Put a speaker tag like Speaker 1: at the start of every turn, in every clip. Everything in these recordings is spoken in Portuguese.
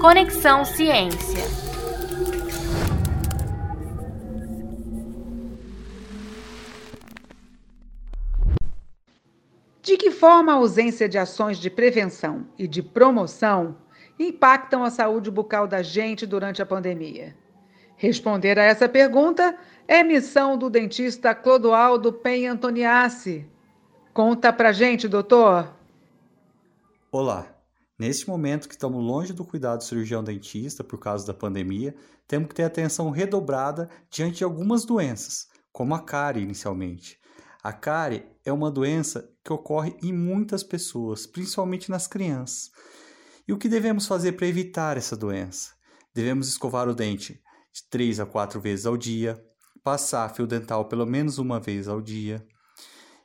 Speaker 1: Conexão Ciência.
Speaker 2: De que forma a ausência de ações de prevenção e de promoção impactam a saúde bucal da gente durante a pandemia? Responder a essa pergunta é missão do dentista Clodoaldo Pen Antoniassi. Conta pra gente, doutor.
Speaker 3: Olá. Neste momento que estamos longe do cuidado do cirurgião dentista por causa da pandemia, temos que ter atenção redobrada diante de algumas doenças, como a cárie inicialmente. A cárie é uma doença que ocorre em muitas pessoas, principalmente nas crianças. E o que devemos fazer para evitar essa doença? Devemos escovar o dente de 3 a 4 vezes ao dia, passar fio dental pelo menos uma vez ao dia,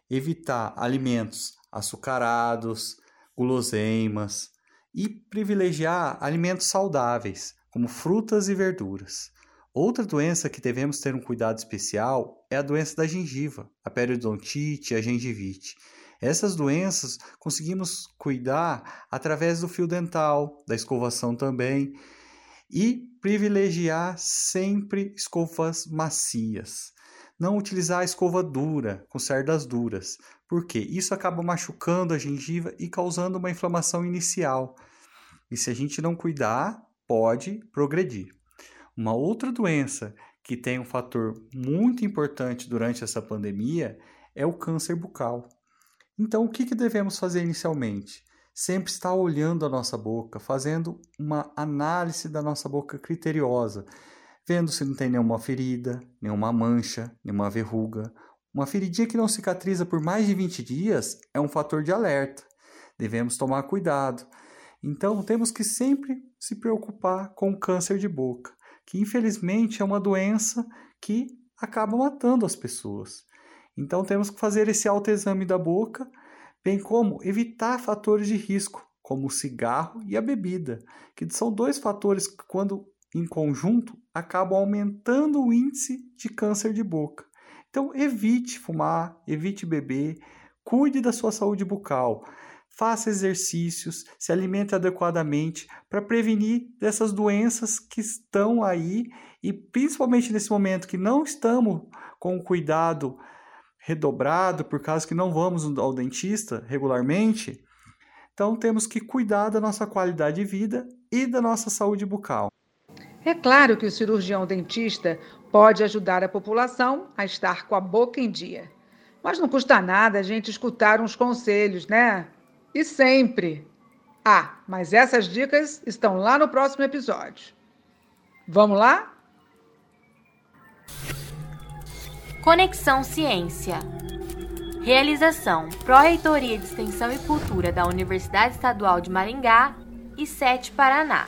Speaker 3: evitar alimentos açucarados, guloseimas, e privilegiar alimentos saudáveis, como frutas e verduras. Outra doença que devemos ter um cuidado especial é a doença da gengiva, a periodontite a gengivite. Essas doenças conseguimos cuidar através do fio dental, da escovação também, e privilegiar sempre escovas macias. Não utilizar a escova dura, com cerdas duras, porque isso acaba machucando a gengiva e causando uma inflamação inicial. E se a gente não cuidar, pode progredir. Uma outra doença que tem um fator muito importante durante essa pandemia é o câncer bucal. Então, o que, que devemos fazer inicialmente? Sempre estar olhando a nossa boca, fazendo uma análise da nossa boca criteriosa, vendo se não tem nenhuma ferida, nenhuma mancha, nenhuma verruga, uma feridinha que não cicatriza por mais de 20 dias é um fator de alerta. Devemos tomar cuidado. Então, temos que sempre se preocupar com o câncer de boca, que infelizmente é uma doença que acaba matando as pessoas. Então, temos que fazer esse autoexame da boca, bem como evitar fatores de risco, como o cigarro e a bebida, que são dois fatores que, quando em conjunto, acabam aumentando o índice de câncer de boca. Então, evite fumar, evite beber, cuide da sua saúde bucal, faça exercícios, se alimente adequadamente para prevenir dessas doenças que estão aí e principalmente nesse momento que não estamos com o cuidado redobrado por causa que não vamos ao dentista regularmente. Então temos que cuidar da nossa qualidade de vida e da nossa saúde bucal.
Speaker 2: É claro que o cirurgião dentista pode ajudar a população a estar com a boca em dia. Mas não custa nada a gente escutar uns conselhos, né? E sempre. Ah, mas essas dicas estão lá no próximo episódio. Vamos lá?
Speaker 1: Conexão Ciência. Realização: Pró-Reitoria de Extensão e Cultura da Universidade Estadual de Maringá e Sete Paraná.